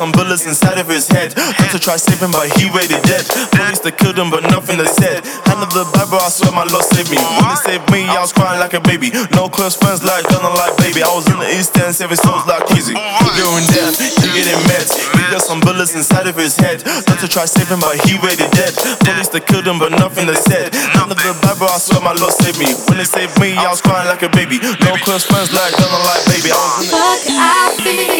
some bullets inside of his head. Had to try saving, but he waited dead. Police to killed him, but nothing they said. Hand of the Bible, I swear my Lord saved me. When they saved me, I was crying like a baby. No close friends like Gunner like baby. I was in the East End, saving souls like crazy. Getting meds. He got some bullets inside of his head. Had to try saving, but he waited dead. Police they killed him, but nothing they said. Hand of the Bible, I swear my Lord saved me. When they saved me, I was crying like a baby. No close friends like Gunner like baby. I was in Fuck, I feel.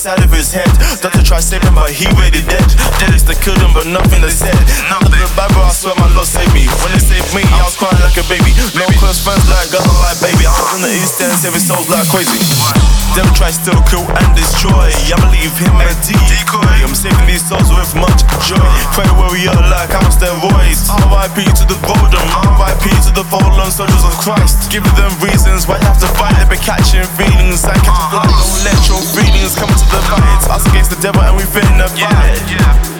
Inside of his head. Doctor tried saving, but he waited dead. Police they killed him, but nothing they said. Nothing. The Bible, I swear my Lord saved me. When they saved me, I was crying like a baby. No close friends like God, like baby. I was in the East End, saving souls like crazy. Devil try still kill and destroy. I believe him a decoy. I'm saving these souls with much joy. Pray warrior like I'm steroids. R.I.P. to the golden, R.I.P. to the fallen soldiers of Christ. Giving them reasons why you have to fight. Catching feelings I flight. Don't let your feelings come to the fight. Us against the devil and we finna fight. Hey, hey,